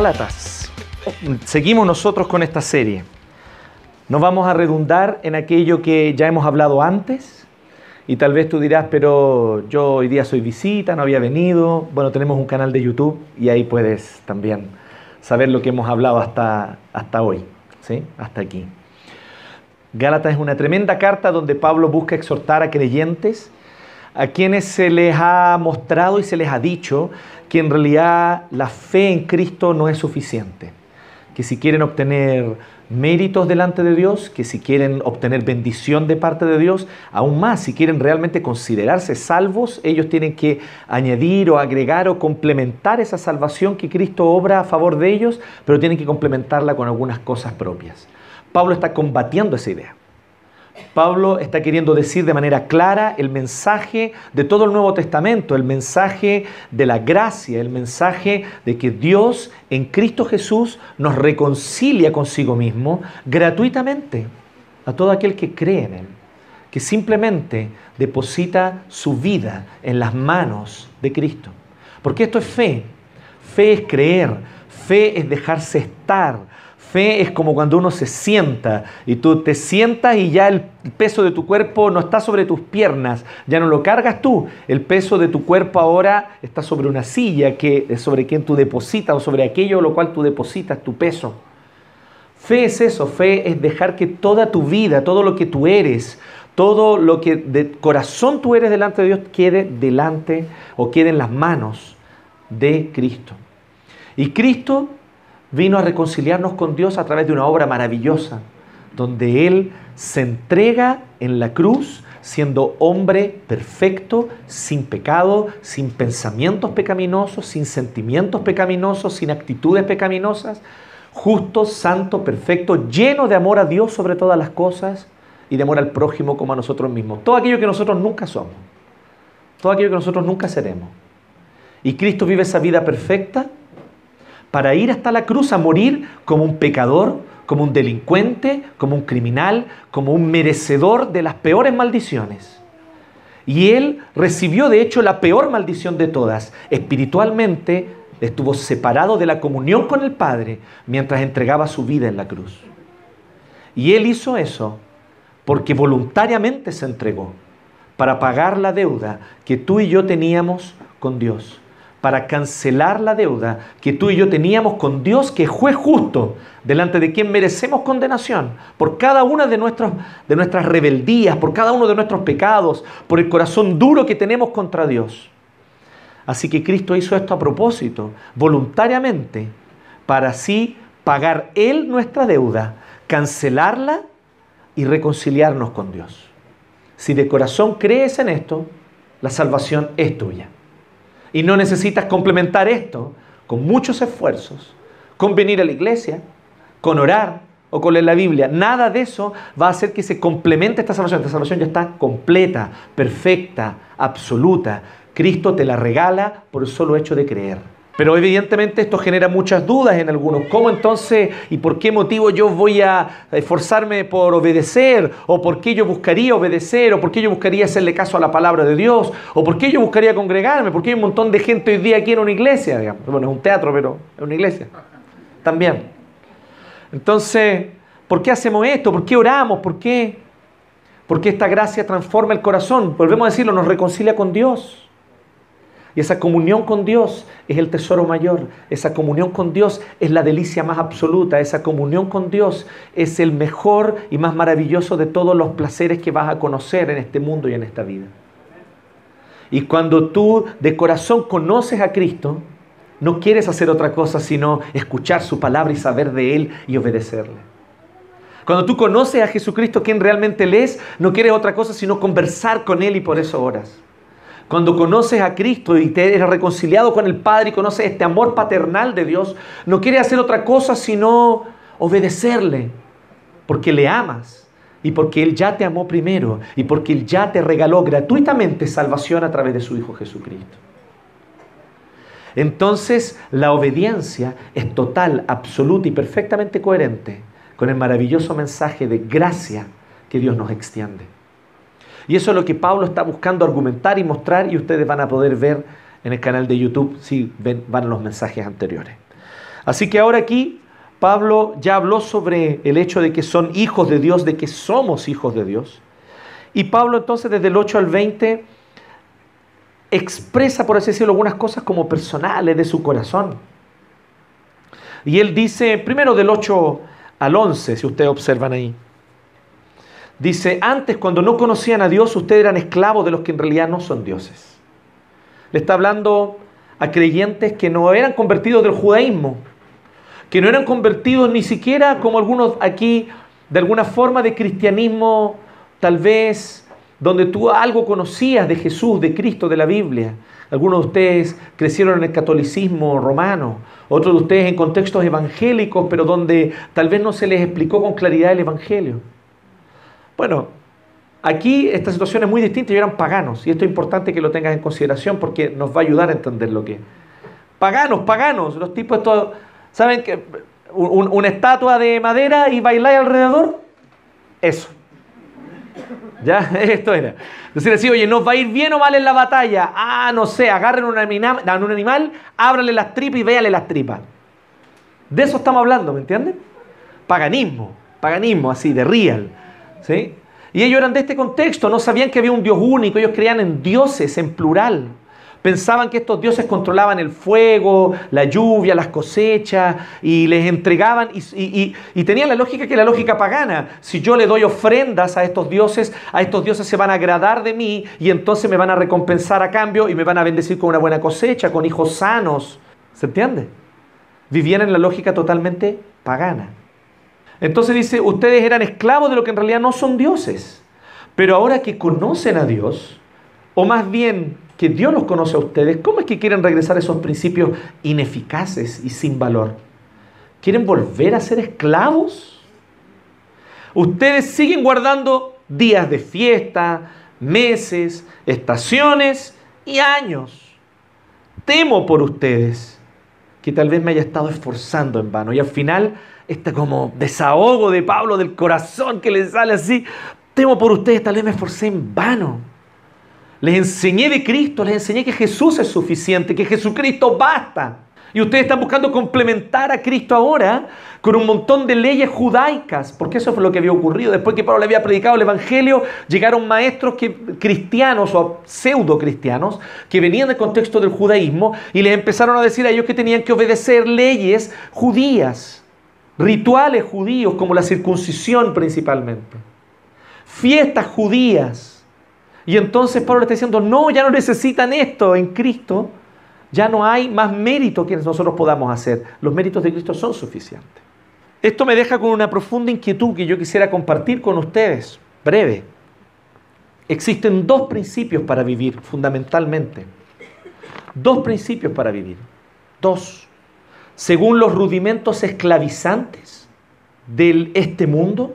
Gálatas. Seguimos nosotros con esta serie. No vamos a redundar en aquello que ya hemos hablado antes. Y tal vez tú dirás, pero yo hoy día soy visita, no había venido. Bueno, tenemos un canal de YouTube y ahí puedes también saber lo que hemos hablado hasta, hasta hoy, ¿sí? hasta aquí. Gálatas es una tremenda carta donde Pablo busca exhortar a creyentes a quienes se les ha mostrado y se les ha dicho que en realidad la fe en Cristo no es suficiente, que si quieren obtener méritos delante de Dios, que si quieren obtener bendición de parte de Dios, aún más, si quieren realmente considerarse salvos, ellos tienen que añadir o agregar o complementar esa salvación que Cristo obra a favor de ellos, pero tienen que complementarla con algunas cosas propias. Pablo está combatiendo esa idea. Pablo está queriendo decir de manera clara el mensaje de todo el Nuevo Testamento, el mensaje de la gracia, el mensaje de que Dios en Cristo Jesús nos reconcilia consigo mismo gratuitamente a todo aquel que cree en Él, que simplemente deposita su vida en las manos de Cristo. Porque esto es fe. Fe es creer, fe es dejarse estar, Fe es como cuando uno se sienta y tú te sientas y ya el peso de tu cuerpo no está sobre tus piernas, ya no lo cargas tú. El peso de tu cuerpo ahora está sobre una silla que, sobre quien tú depositas o sobre aquello lo cual tú depositas tu peso. Fe es eso, fe es dejar que toda tu vida, todo lo que tú eres, todo lo que de corazón tú eres delante de Dios quede delante o quede en las manos de Cristo. Y Cristo vino a reconciliarnos con Dios a través de una obra maravillosa, donde Él se entrega en la cruz siendo hombre perfecto, sin pecado, sin pensamientos pecaminosos, sin sentimientos pecaminosos, sin actitudes pecaminosas, justo, santo, perfecto, lleno de amor a Dios sobre todas las cosas y de amor al prójimo como a nosotros mismos. Todo aquello que nosotros nunca somos, todo aquello que nosotros nunca seremos. Y Cristo vive esa vida perfecta para ir hasta la cruz a morir como un pecador, como un delincuente, como un criminal, como un merecedor de las peores maldiciones. Y él recibió de hecho la peor maldición de todas. Espiritualmente estuvo separado de la comunión con el Padre mientras entregaba su vida en la cruz. Y él hizo eso porque voluntariamente se entregó para pagar la deuda que tú y yo teníamos con Dios para cancelar la deuda que tú y yo teníamos con Dios, que fue justo, delante de quien merecemos condenación, por cada una de, de nuestras rebeldías, por cada uno de nuestros pecados, por el corazón duro que tenemos contra Dios. Así que Cristo hizo esto a propósito, voluntariamente, para así pagar Él nuestra deuda, cancelarla y reconciliarnos con Dios. Si de corazón crees en esto, la salvación es tuya. Y no necesitas complementar esto con muchos esfuerzos, con venir a la iglesia, con orar o con leer la Biblia. Nada de eso va a hacer que se complemente esta salvación. Esta salvación ya está completa, perfecta, absoluta. Cristo te la regala por el solo hecho de creer. Pero evidentemente esto genera muchas dudas en algunos. ¿Cómo entonces y por qué motivo yo voy a esforzarme por obedecer? ¿O por qué yo buscaría obedecer? ¿O por qué yo buscaría hacerle caso a la palabra de Dios? ¿O por qué yo buscaría congregarme? ¿Por qué hay un montón de gente hoy día aquí en una iglesia? Bueno, es un teatro, pero es una iglesia. También. Entonces, ¿por qué hacemos esto? ¿Por qué oramos? ¿Por qué? Porque esta gracia transforma el corazón. Volvemos a decirlo, nos reconcilia con Dios. Y esa comunión con Dios es el tesoro mayor. Esa comunión con Dios es la delicia más absoluta. Esa comunión con Dios es el mejor y más maravilloso de todos los placeres que vas a conocer en este mundo y en esta vida. Y cuando tú de corazón conoces a Cristo, no quieres hacer otra cosa sino escuchar su palabra y saber de Él y obedecerle. Cuando tú conoces a Jesucristo, quien realmente Él es, no quieres otra cosa sino conversar con Él y por eso oras. Cuando conoces a Cristo y te eres reconciliado con el Padre y conoces este amor paternal de Dios, no quieres hacer otra cosa sino obedecerle, porque le amas y porque Él ya te amó primero y porque Él ya te regaló gratuitamente salvación a través de su Hijo Jesucristo. Entonces la obediencia es total, absoluta y perfectamente coherente con el maravilloso mensaje de gracia que Dios nos extiende. Y eso es lo que Pablo está buscando argumentar y mostrar y ustedes van a poder ver en el canal de YouTube si ven, van los mensajes anteriores. Así que ahora aquí Pablo ya habló sobre el hecho de que son hijos de Dios, de que somos hijos de Dios. Y Pablo entonces desde el 8 al 20 expresa, por así decirlo, algunas cosas como personales de su corazón. Y él dice, primero del 8 al 11, si ustedes observan ahí, dice, antes cuando no conocían a Dios, ustedes eran esclavos de los que en realidad no son dioses. Le está hablando a creyentes que no eran convertidos del judaísmo, que no eran convertidos ni siquiera como algunos aquí, de alguna forma de cristianismo, tal vez donde tú algo conocías de Jesús, de Cristo, de la Biblia. Algunos de ustedes crecieron en el catolicismo romano, otros de ustedes en contextos evangélicos, pero donde tal vez no se les explicó con claridad el Evangelio. Bueno, aquí esta situación es muy distinta, ellos eran paganos, y esto es importante que lo tengas en consideración porque nos va a ayudar a entender lo que es. Paganos, paganos, los tipos estos, ¿saben que una estatua de madera y bailar alrededor? Eso. ¿Ya? Esto era. Decir así, oye, ¿nos va a ir bien o mal en la batalla? Ah, no sé, agarren un animal, un animal ábrale las tripas y véale las tripas. De eso estamos hablando, ¿me entienden? Paganismo, paganismo así, de real. Y ellos eran de este contexto, no sabían que había un Dios único, ellos creían en dioses, en plural. Pensaban que estos dioses controlaban el fuego, la lluvia, las cosechas y les entregaban y, tenían la lógica que la lógica pagana. Si yo le doy ofrendas a estos dioses, a estos dioses se van a agradar de mí y entonces me van a recompensar a cambio y me van a bendecir con una buena cosecha, con hijos sanos. ¿Se entiende? Vivían en la lógica totalmente pagana. Entonces dice, ustedes eran esclavos de lo que en realidad no son dioses. Pero ahora que conocen a Dios, o más bien que Dios los conoce a ustedes, ¿cómo es que quieren regresar a esos principios ineficaces y sin valor? ¿Quieren volver a ser esclavos? Ustedes siguen guardando días de fiesta, meses, estaciones y años. Temo por ustedes que tal vez me haya estado esforzando en vano. Y al final, este como desahogo de Pablo del corazón que le sale así, temo por ustedes, tal vez me esforcé en vano. Les enseñé de Cristo, les enseñé que Jesús es suficiente, que Jesucristo basta. Y ustedes están buscando complementar a Cristo ahora con un montón de leyes judaicas, porque eso fue lo que había ocurrido. Después que Pablo había predicado el Evangelio, llegaron maestros que, cristianos o pseudo cristianos que venían del contexto del judaísmo y les empezaron a decir a ellos que tenían que obedecer leyes judías, rituales judíos como la circuncisión principalmente, fiestas judías y entonces Pablo está diciendo, no, ya no necesitan esto en Cristo, ya no hay más mérito que nosotros podamos hacer. Los méritos de Cristo son suficientes. Esto me deja con una profunda inquietud que yo quisiera compartir con ustedes, breve. Existen dos principios para vivir, fundamentalmente. Dos principios para vivir. Dos. Según los rudimentos esclavizantes de este mundo,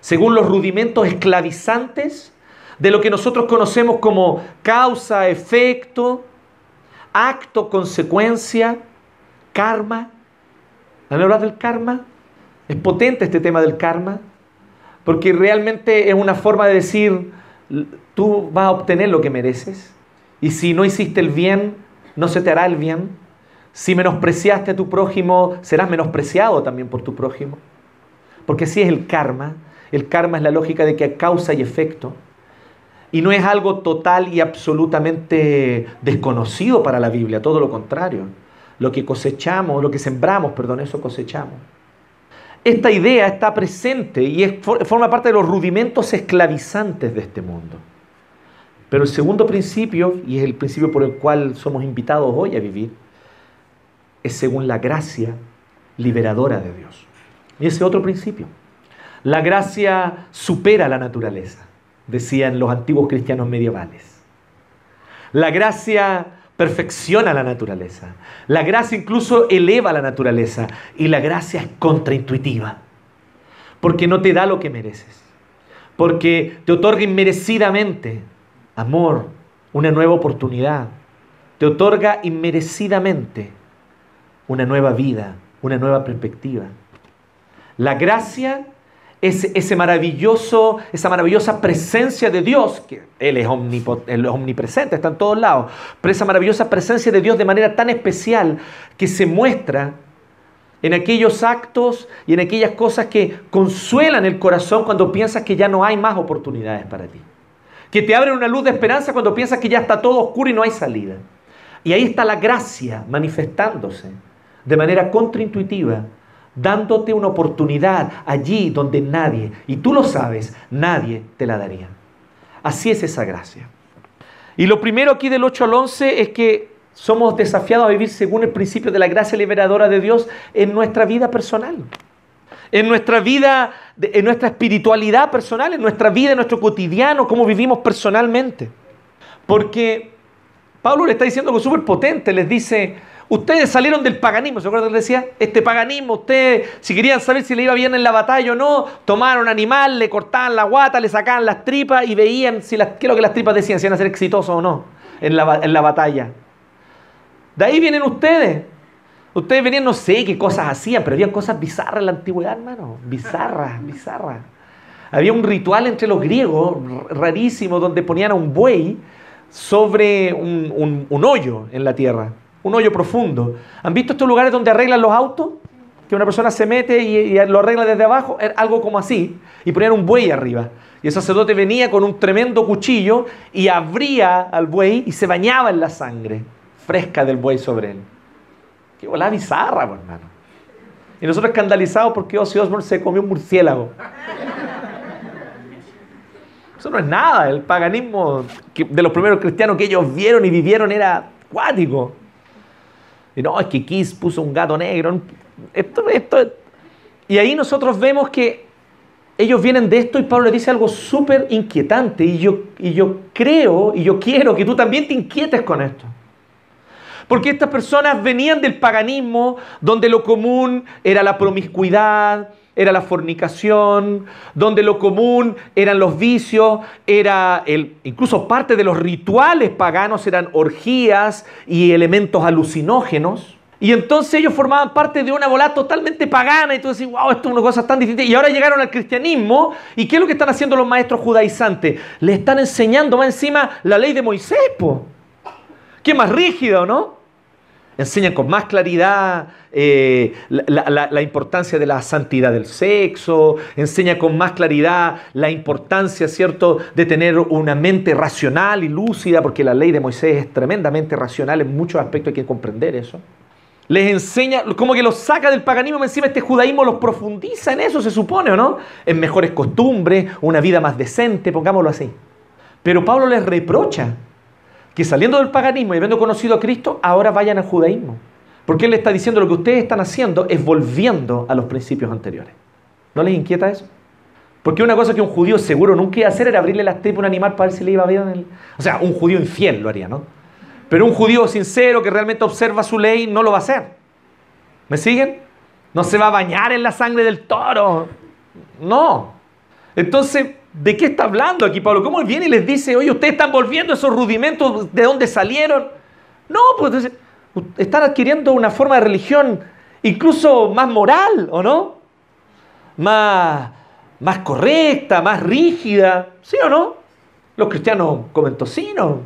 según los rudimentos esclavizantes de lo que nosotros conocemos como causa, efecto, acto, consecuencia, karma. ¿Han hablado del karma? Es potente este tema del karma, porque realmente es una forma de decir, tú vas a obtener lo que mereces, y si no hiciste el bien, no se te hará el bien. Si menospreciaste a tu prójimo, serás menospreciado también por tu prójimo. Porque así es el karma. El karma es la lógica de que causa y efecto. Y no es algo total y absolutamente desconocido para la Biblia, todo lo contrario. Lo que cosechamos, lo que sembramos, perdón, eso cosechamos. Esta idea está presente y forma parte de los rudimentos esclavizantes de este mundo. Pero el segundo principio, y es el principio por el cual somos invitados hoy a vivir, es según la gracia liberadora de Dios. Y ese otro principio. La gracia supera la naturaleza decían los antiguos cristianos medievales. La gracia perfecciona la naturaleza. La gracia incluso eleva la naturaleza. Y la gracia es contraintuitiva. Porque no te da lo que mereces. Porque te otorga inmerecidamente amor, una nueva oportunidad. Te otorga inmerecidamente una nueva vida, una nueva perspectiva. La gracia ese, maravilloso, esa maravillosa presencia de Dios, que Él es, omnipresente, está en todos lados, pero esa maravillosa presencia de Dios de manera tan especial que se muestra en aquellos actos y en aquellas cosas que consuelan el corazón cuando piensas que ya no hay más oportunidades para ti. Que te abren una luz de esperanza cuando piensas que ya está todo oscuro y no hay salida. Y ahí está la gracia manifestándose de manera contraintuitiva, dándote una oportunidad allí donde nadie, y tú lo sabes, nadie te la daría. Así es esa gracia. Y lo primero aquí del 8 al 11 es que somos desafiados a vivir según el principio de la gracia liberadora de Dios en nuestra vida personal. En nuestra vida, en nuestra espiritualidad personal, en nuestra vida, en nuestro cotidiano, cómo vivimos personalmente. Porque Pablo le está diciendo algo súper potente, les dice, ustedes salieron del paganismo, ¿se acuerdan que decía? Este paganismo, ustedes, si querían saber si le iba bien en la batalla o no, tomaron animal, le cortaban la guata, le sacaban las tripas y veían si qué es lo que las tripas decían, si iban a ser exitosos o no en la, en la batalla. De ahí vienen ustedes. Ustedes venían, no sé qué cosas hacían, pero había cosas bizarras en la antigüedad, hermano. Bizarras, bizarras. Había un ritual entre los griegos rarísimo donde ponían a un buey sobre un, hoyo en la tierra, un hoyo profundo. ¿Han visto estos lugares donde arreglan los autos? Que una persona se mete y, y lo arregla desde abajo, algo como así, y ponían un buey arriba. Y el sacerdote venía con un tremendo cuchillo y abría al buey y se bañaba en la sangre fresca del buey sobre él. Qué volada bizarra, hermano. Y nosotros escandalizados porque Ozzy Osbourne se comió un murciélago. Eso no es nada. El paganismo de los primeros cristianos que ellos vieron y vivieron era acuático. Y no, es que Kiss puso un gato negro. Esto, esto. Y ahí nosotros vemos que ellos vienen de esto y Pablo le dice algo súper inquietante. Y yo, y yo creo y yo quiero que tú también te inquietes con esto. Porque estas personas venían del paganismo, donde lo común era la promiscuidad, era la fornicación, donde lo común eran los vicios, era el, incluso parte de los rituales paganos eran orgías y elementos alucinógenos. Y entonces ellos formaban parte de una bola totalmente pagana y tú decís, wow, esto es una cosa tan difícil. Y ahora llegaron al cristianismo y ¿qué es lo que están haciendo los maestros judaizantes? Le están enseñando más encima la ley de Moisés, po. ¿Qué más rígido, no? Enseñan con más claridad eh, la, importancia de la santidad del sexo, enseña con más claridad la importancia, ¿cierto?, de tener una mente racional y lúcida, porque la ley de Moisés es tremendamente racional, en muchos aspectos hay que comprender eso. Les enseña, como que los saca del paganismo, encima este judaísmo los profundiza en eso, se supone, ¿o no? En mejores costumbres, una vida más decente, pongámoslo así. Pero Pablo les reprocha que saliendo del paganismo y habiendo conocido a Cristo, ahora vayan al judaísmo. Porque Él le está diciendo lo que ustedes están haciendo es volviendo a los principios anteriores. ¿No les inquieta eso? Porque una cosa que un judío seguro nunca iba a hacer era abrirle las tripas a un animal para ver si le iba bien. O sea, un judío infiel lo haría, ¿no? Pero un judío sincero que realmente observa su ley no lo va a hacer. ¿Me siguen? No se va a bañar en la sangre del toro. No. Entonces, ¿De qué está hablando aquí Pablo? ¿Cómo él viene y les dice, oye, ustedes están volviendo esos rudimentos de dónde salieron? No, pues están adquiriendo una forma de religión incluso más moral, ¿o no? Más, más correcta, más rígida, ¿sí o no? Los cristianos comen tocino,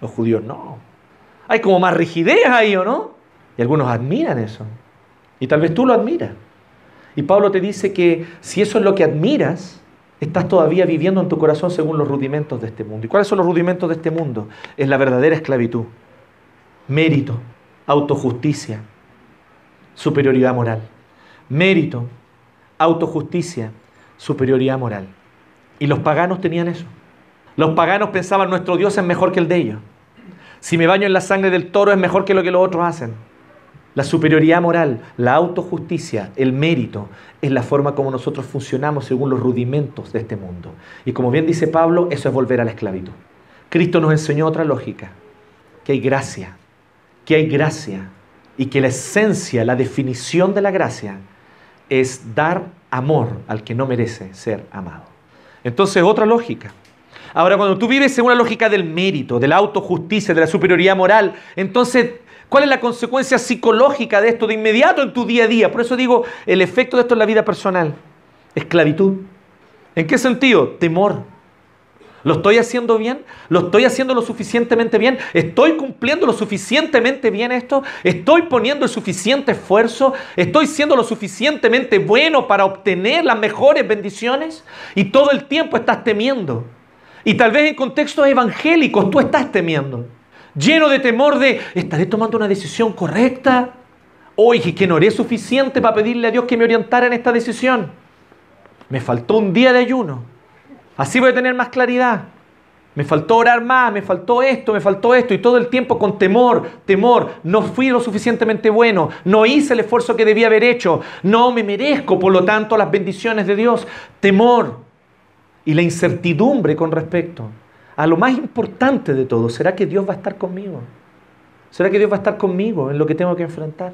los judíos no. Hay como más rigidez ahí, ¿o no? Y algunos admiran eso. Y tal vez tú lo admiras. Y Pablo te dice que si eso es lo que admiras, estás todavía viviendo en tu corazón según los rudimentos de este mundo. ¿Y cuáles son los rudimentos de este mundo? Es la verdadera esclavitud, mérito, autojusticia, superioridad moral. Mérito, autojusticia, superioridad moral. Y los paganos tenían eso. Los paganos pensaban, nuestro Dios es mejor que el de ellos. Si me baño en la sangre del toro es mejor que lo que los otros hacen. La superioridad moral, la autojusticia, el mérito, es la forma como nosotros funcionamos según los rudimentos de este mundo. Y como bien dice Pablo, eso es volver a la esclavitud. Cristo nos enseñó otra lógica, que hay gracia, que hay gracia y que la esencia, la definición de la gracia es dar amor al que no merece ser amado. Entonces, otra lógica. Ahora, cuando tú vives en una lógica del mérito, de la autojusticia, de la superioridad moral, entonces ¿Cuál es la consecuencia psicológica de esto de inmediato en tu día a día? Por eso digo, el efecto de esto en la vida personal. Esclavitud. ¿En qué sentido? Temor. ¿Lo estoy haciendo bien? ¿Lo estoy haciendo lo suficientemente bien? ¿Estoy cumpliendo lo suficientemente bien esto? ¿Estoy poniendo el suficiente esfuerzo? ¿Estoy siendo lo suficientemente bueno para obtener las mejores bendiciones? Y todo el tiempo estás temiendo. Y tal vez en contextos evangélicos tú estás temiendo. Lleno de temor de, ¿estaré tomando una decisión correcta? Oye, que no haré suficiente para pedirle a Dios que me orientara en esta decisión. Me faltó un día de ayuno Así voy a tener más claridad. Me faltó orar más, me faltó esto, me faltó esto, y todo el tiempo con temor, temor, no fui lo suficientemente bueno, no hice el esfuerzo que debía haber hecho, no me merezco, por lo tanto, las bendiciones de Dios, temor y la incertidumbre con respecto a lo más importante de todo, ¿será que Dios va a estar conmigo? ¿Será que Dios va a estar conmigo en lo que tengo que enfrentar?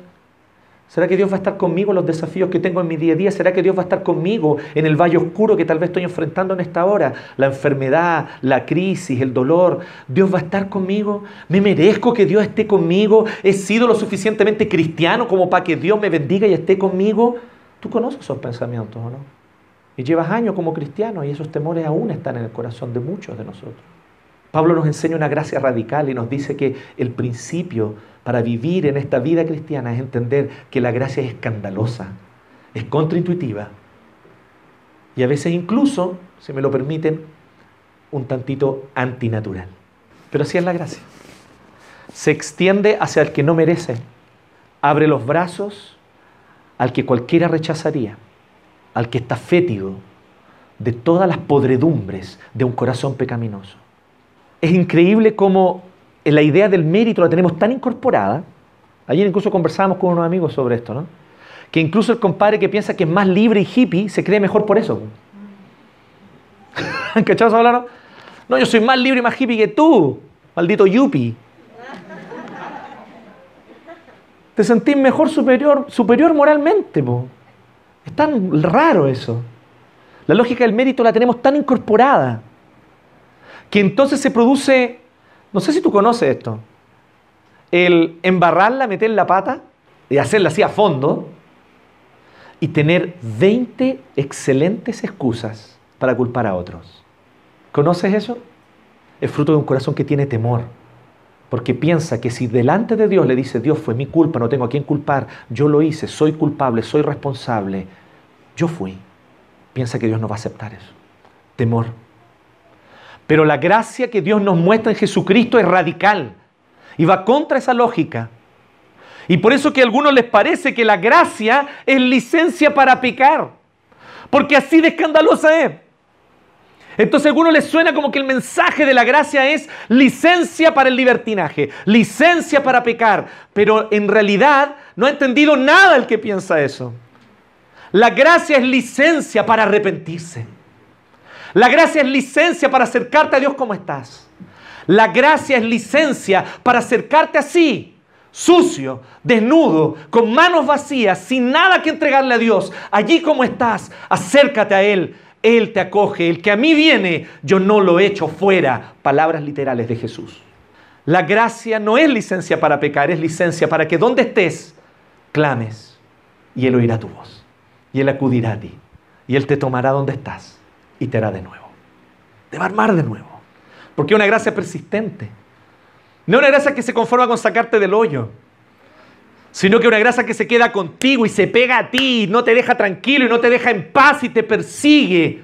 ¿Será que Dios va a estar conmigo en los desafíos que tengo en mi día a día? ¿Será que Dios va a estar conmigo en el valle oscuro que tal vez estoy enfrentando en esta hora? La enfermedad, la crisis, el dolor. ¿Dios va a estar conmigo? ¿Me merezco que Dios esté conmigo? ¿He sido lo suficientemente cristiano como para que Dios me bendiga y esté conmigo? Tú conoces esos pensamientos, ¿o no? Y llevas años como cristiano y esos temores aún están en el corazón de muchos de nosotros. Pablo nos enseña una gracia radical y nos dice que el principio para vivir en esta vida cristiana es entender que la gracia es escandalosa, es contraintuitiva y a veces incluso, si me lo permiten, un tantito antinatural. Pero así es la gracia. Se extiende hacia el que no merece, abre los brazos al que cualquiera rechazaría, al que está fétido de todas las podredumbres de un corazón pecaminoso es increíble cómo la idea del mérito la tenemos tan incorporada. Ayer incluso conversábamos con unos amigos sobre esto, ¿no? Que incluso el compadre que piensa que es más libre y hippie se cree mejor por eso. ¿Han cachado hablar? No, yo soy más libre y más hippie que tú, maldito yuppie. Te sentís mejor superior, superior moralmente. Po. Es tan raro eso. La lógica del mérito la tenemos tan incorporada que entonces se produce, no sé si tú conoces esto, el embarrarla, meter la pata y hacerla así a fondo y tener 20 excelentes excusas para culpar a otros. ¿Conoces eso? Es fruto de un corazón que tiene temor. Porque piensa que si delante de Dios le dice, Dios fue mi culpa, no tengo a quién culpar, yo lo hice, soy culpable, soy responsable, yo fui, piensa que Dios no va a aceptar eso. Temor. Pero la gracia que Dios nos muestra en Jesucristo es radical y va contra esa lógica. Y por eso que a algunos les parece que la gracia es licencia para pecar, porque así de escandalosa es. Entonces a algunos les suena como que el mensaje de la gracia es licencia para el libertinaje, licencia para pecar, pero en realidad no ha entendido nada el que piensa eso. La gracia es licencia para arrepentirse. La gracia es licencia para acercarte a Dios como estás. La gracia es licencia para acercarte así, sucio, desnudo, con manos vacías, sin nada que entregarle a Dios. Allí como estás, acércate a Él. Él te acoge. El que a mí viene, yo no lo echo fuera. Palabras literales de Jesús. La gracia no es licencia para pecar, es licencia para que donde estés, clames y Él oirá tu voz. Y Él acudirá a ti. Y Él te tomará donde estás y te hará de nuevo. Te va a armar de nuevo. Porque es una gracia persistente. No una gracia que se conforma con sacarte del hoyo, sino que una gracia que se queda contigo y se pega a ti, no te deja tranquilo y no te deja en paz y te persigue.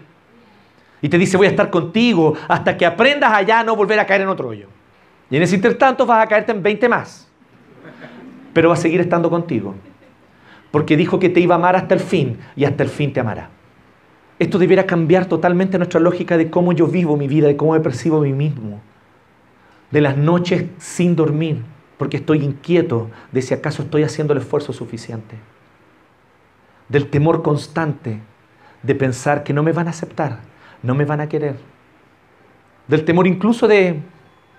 Y te dice, voy a estar contigo hasta que aprendas allá a no volver a caer en otro hoyo. Y en ese intertanto vas a caerte en 20 más. Pero va a seguir estando contigo. Porque dijo que te iba a amar hasta el fin y hasta el fin te amará. Esto debiera cambiar totalmente nuestra lógica de cómo yo vivo mi vida, de cómo me percibo a mí mismo. De las noches sin dormir, porque estoy inquieto de si acaso estoy haciendo el esfuerzo suficiente. Del temor constante de pensar que no me van a aceptar, no me van a querer. Del temor incluso de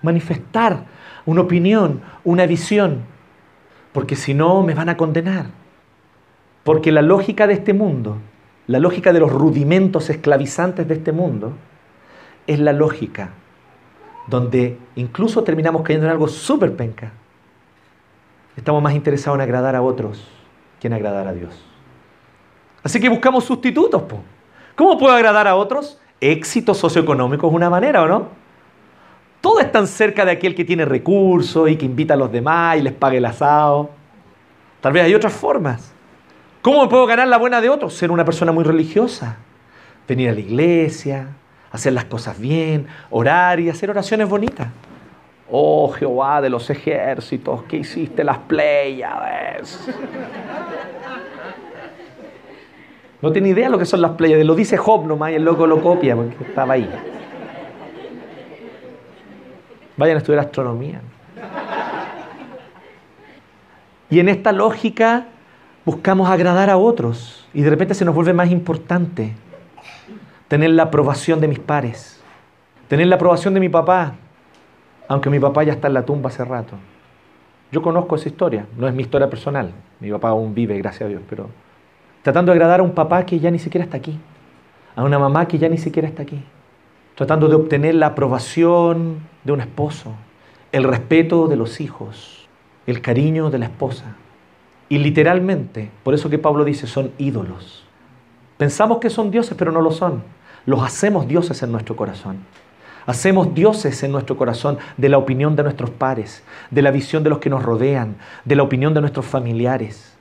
manifestar una opinión, una visión, porque si no me van a condenar. Porque la lógica de este mundo la lógica de los rudimentos esclavizantes de este mundo es la lógica donde incluso terminamos cayendo en algo súper penca. Estamos más interesados en agradar a otros que en agradar a Dios. Así que buscamos sustitutos. ¿Cómo puedo agradar a otros? éxito socioeconómico es una manera, ¿o no? Todo es tan cerca de aquel que tiene recursos y que invita a los demás y les paga el asado. Tal vez hay otras formas. ¿Cómo puedo ganar la buena de otros? Ser una persona muy religiosa. Venir a la iglesia, hacer las cosas bien, orar y hacer oraciones bonitas. Oh Jehová de los ejércitos, que hiciste las Pleiades. No tiene idea lo que son las Pleiades, lo dice Job nomás y el loco lo copia porque estaba ahí. Vayan a estudiar astronomía. Y en esta lógica buscamos agradar a otros y de repente se nos vuelve más importante tener la aprobación de mis pares, tener la aprobación de mi papá, aunque mi papá ya está en la tumba hace rato. Yo conozco esa historia, no es mi historia personal, mi papá aún vive, gracias a Dios, pero tratando de agradar a un papá que ya ni siquiera está aquí, a una mamá que ya ni siquiera está aquí, tratando de obtener la aprobación de un esposo, el respeto de los hijos, el cariño de la esposa. Y literalmente, por eso que Pablo dice, son ídolos. Pensamos que son dioses, pero no lo son. Los hacemos dioses en nuestro corazón. Hacemos dioses en nuestro corazón de la opinión de nuestros pares, de la visión de los que nos rodean, de la opinión de nuestros familiares.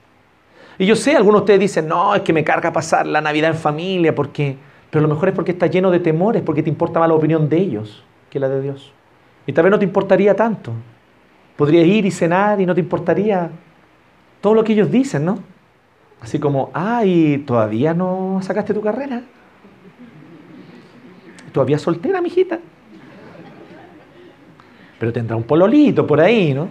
Y yo sé, algunos de ustedes dicen, no, es que me carga pasar la Navidad en familia, porque... pero lo mejor es porque está lleno de temores, porque te importa más la opinión de ellos que la de Dios. Y tal vez no te importaría tanto. Podrías ir y cenar y no te importaría todo lo que ellos dicen, ¿no? Así como, ay, todavía no sacaste tu carrera. Todavía soltera, mijita. Pero tendrá un pololito por ahí, ¿no?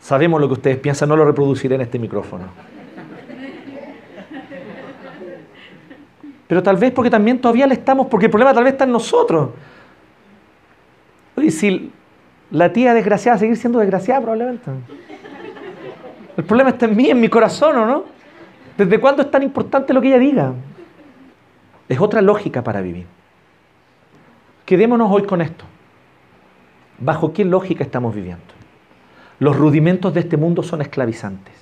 Sabemos lo que ustedes piensan, no lo reproduciré en este micrófono. Pero tal vez porque también todavía le estamos, porque el problema tal vez está en nosotros. Oye, si la tía desgraciada seguir siendo desgraciada probablemente. El problema está en mí, en mi corazón, ¿o no? ¿Desde cuándo es tan importante lo que ella diga? Es otra lógica para vivir. Quedémonos hoy con esto. ¿Bajo qué lógica estamos viviendo? Los rudimentos de este mundo son esclavizantes.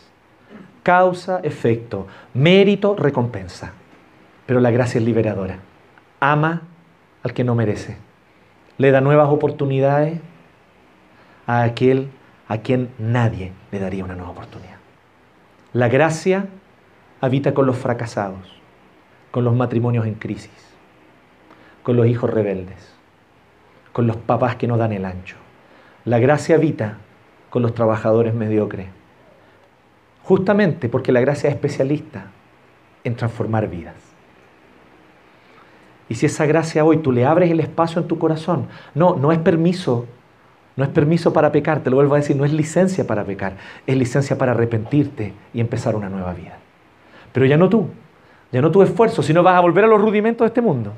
Causa, efecto, mérito, recompensa. Pero la gracia es liberadora. Ama al que no merece. Le da nuevas oportunidades a aquel a quien nadie le daría una nueva oportunidad. La gracia habita con los fracasados, con los matrimonios en crisis, con los hijos rebeldes, con los papás que no dan el ancho. La gracia habita con los trabajadores mediocres, justamente porque la gracia es especialista en transformar vidas. Y si esa gracia hoy tú le abres el espacio en tu corazón, no, no es permiso no es permiso para pecar, te lo vuelvo a decir, no es licencia para pecar, es licencia para arrepentirte y empezar una nueva vida. Pero ya no tú, ya no tu esfuerzo, sino vas a volver a los rudimentos de este mundo.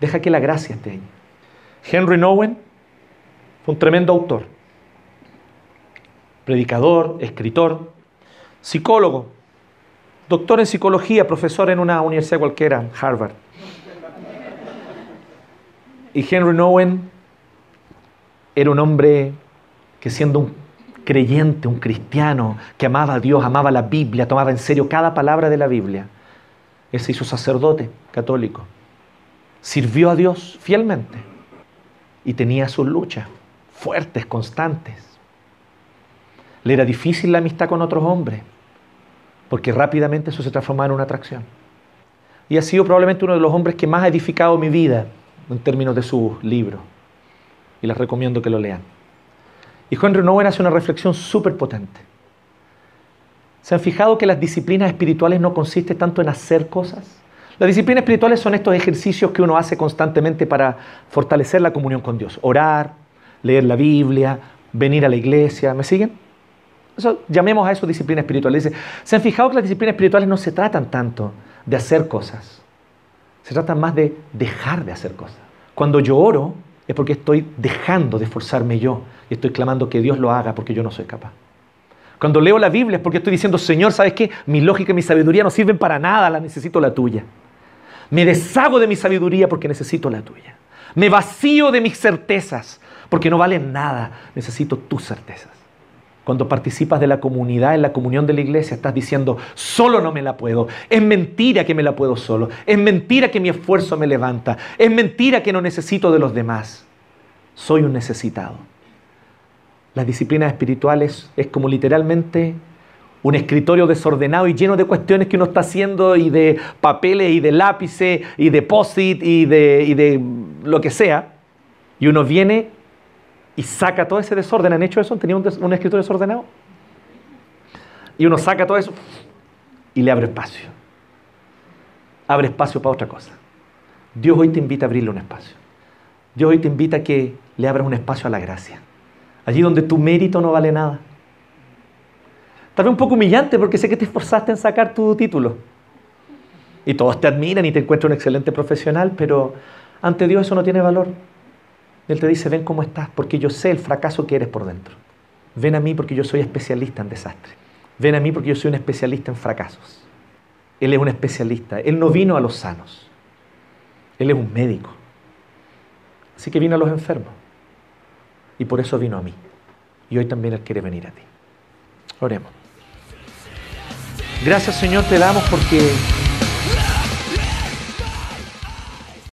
Deja que la gracia esté ahí. Henry Nowen fue un tremendo autor, predicador, escritor, psicólogo, doctor en psicología, profesor en una universidad cualquiera, Harvard. Y Henry Nowen era un hombre que siendo un creyente, un cristiano, que amaba a Dios, amaba la Biblia, tomaba en serio cada palabra de la Biblia, él se hizo sacerdote católico. Sirvió a Dios fielmente y tenía sus luchas fuertes, constantes. Le era difícil la amistad con otros hombres, porque rápidamente eso se transformaba en una atracción. Y ha sido probablemente uno de los hombres que más ha edificado mi vida en términos de sus libros y les recomiendo que lo lean. Y Juan Renoven hace una reflexión súper potente. ¿Se han fijado que las disciplinas espirituales no consisten tanto en hacer cosas? Las disciplinas espirituales son estos ejercicios que uno hace constantemente para fortalecer la comunión con Dios. Orar, leer la Biblia, venir a la iglesia. ¿Me siguen? Eso, llamemos a eso disciplina espiritual. Dice, ¿se han fijado que las disciplinas espirituales no se tratan tanto de hacer cosas? Se tratan más de dejar de hacer cosas. Cuando yo oro, es porque estoy dejando de esforzarme yo y estoy clamando que Dios lo haga porque yo no soy capaz. Cuando leo la Biblia es porque estoy diciendo, Señor, ¿sabes qué? Mi lógica y mi sabiduría no sirven para nada, la necesito la tuya. Me deshago de mi sabiduría porque necesito la tuya. Me vacío de mis certezas porque no valen nada, necesito tus certezas. Cuando participas de la comunidad, en la comunión de la iglesia, estás diciendo, solo no me la puedo. Es mentira que me la puedo solo. Es mentira que mi esfuerzo me levanta. Es mentira que no necesito de los demás. Soy un necesitado. Las disciplinas espirituales es como literalmente un escritorio desordenado y lleno de cuestiones que uno está haciendo y de papeles y de lápices y de post-it y de, y de lo que sea. Y uno viene y saca todo ese desorden. ¿Han hecho eso? ¿Han tenido un, un escritorio desordenado? Y uno saca todo eso y le abre espacio. Abre espacio para otra cosa. Dios hoy te invita a abrirle un espacio. Dios hoy te invita a que le abras un espacio a la gracia. Allí donde tu mérito no vale nada. Tal vez un poco humillante porque sé que te esforzaste en sacar tu título. Y todos te admiran y te encuentran un excelente profesional, pero ante Dios eso no tiene valor. Él te dice, ven cómo estás, porque yo sé el fracaso que eres por dentro. Ven a mí porque yo soy especialista en desastre. Ven a mí porque yo soy un especialista en fracasos. Él es un especialista. Él no vino a los sanos. Él es un médico. Así que vino a los enfermos. Y por eso vino a mí. Y hoy también Él quiere venir a ti. Oremos. Gracias Señor te damos porque